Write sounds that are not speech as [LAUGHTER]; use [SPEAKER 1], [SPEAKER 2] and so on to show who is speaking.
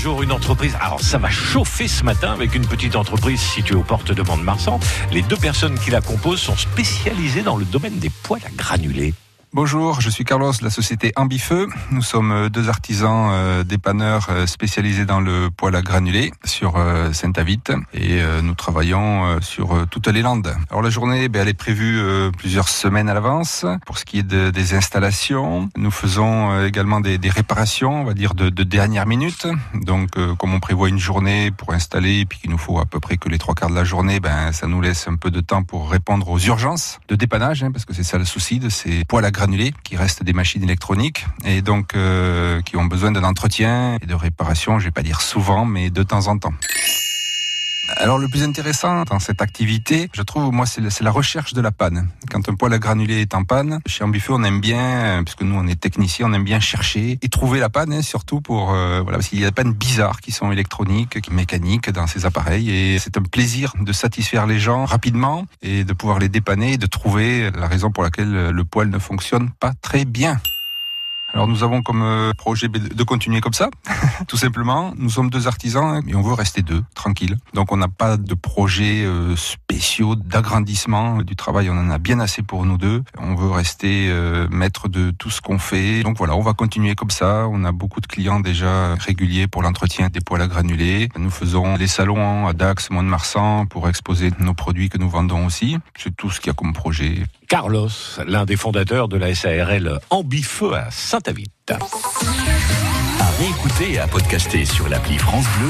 [SPEAKER 1] jour une entreprise. Alors ça va chauffer ce matin avec une petite entreprise située aux portes de Mont-de-Marsan. Les deux personnes qui la composent sont spécialisées dans le domaine des poêles à granulés.
[SPEAKER 2] Bonjour, je suis Carlos de la société Ambifeu. Nous sommes euh, deux artisans euh, dépanneurs euh, spécialisés dans le poêle à granulés sur Saint-Avite et nous travaillons sur toutes les Landes. Alors la journée, ben, elle est prévue plusieurs semaines à l'avance. Pour ce qui est de, des installations, nous faisons également des, des, réparations, on va dire de, de dernière minute. Donc comme on prévoit une journée pour installer et puis qu'il nous faut à peu près que les trois quarts de la journée, ben ça nous laisse un peu de temps pour répondre aux urgences de dépannage, hein, parce que c'est ça le souci de ces poêles à granulés, qui restent des machines électroniques et donc euh, qui ont besoin d'un entretien et de réparation, je vais pas dire souvent, mais de temps en temps. Alors le plus intéressant dans cette activité, je trouve, moi, c'est la recherche de la panne. Quand un poêle à granulés est en panne, chez Ambifu, on aime bien, puisque nous on est techniciens, on aime bien chercher et trouver la panne, hein, surtout pour euh, voilà, parce qu'il y a des pannes bizarres qui sont électroniques, qui mécaniques dans ces appareils, et c'est un plaisir de satisfaire les gens rapidement et de pouvoir les dépanner et de trouver la raison pour laquelle le poêle ne fonctionne pas très bien. Alors nous avons comme euh, projet de continuer comme ça, [LAUGHS] tout simplement. Nous sommes deux artisans et on veut rester deux, tranquille. Donc on n'a pas de projet euh, spéciaux d'agrandissement du travail. On en a bien assez pour nous deux. On veut rester euh, maître de tout ce qu'on fait. Donc voilà, on va continuer comme ça. On a beaucoup de clients déjà réguliers pour l'entretien des poêles à granulés. Nous faisons les salons à Dax, Mont-de-Marsan pour exposer nos produits que nous vendons aussi. C'est tout ce qu'il y a comme projet.
[SPEAKER 1] Carlos, l'un des fondateurs de la SARL Ambifeu à Saint-Avite.
[SPEAKER 3] À réécouter et à podcaster sur l'appli France Bleu